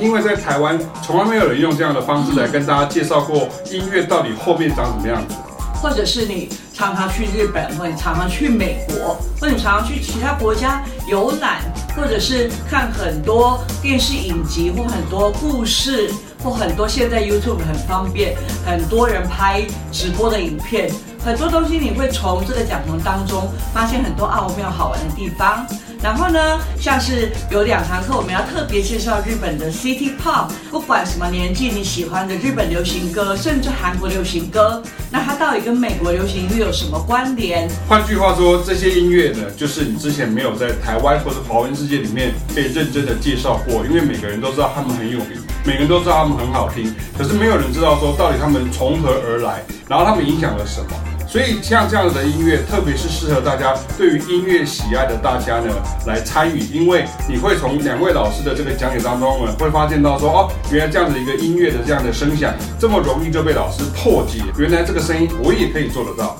因为在台湾从来没有人用这样的方式来跟大家介绍过音乐到底后面长什么样子，或者是你常常去日本，或者你常常去美国，或者你常常去其他国家游览，或者是看很多电视影集或很多故事，或很多现在 YouTube 很方便，很多人拍直播的影片，很多东西你会从这个讲堂当中发现很多奥妙好玩的地方。然后呢，像是有两堂课，我们要特别介绍日本的 City Pop，不管什么年纪你喜欢的日本流行歌，甚至韩国流行歌，那它到底跟美国流行音乐有什么关联？换句话说，这些音乐呢，就是你之前没有在台湾或者华文世界里面被认真的介绍过，因为每个人都知道他们很有名，每个人都知道他们很好听，可是没有人知道说到底他们从何而来，然后他们影响了什么。所以像这样子的音乐，特别是适合大家对于音乐喜爱的大家呢来参与，因为你会从两位老师的这个讲解当中呢，会发现到说哦，原来这样的一个音乐的这样的声响这么容易就被老师破解，原来这个声音我也可以做得到。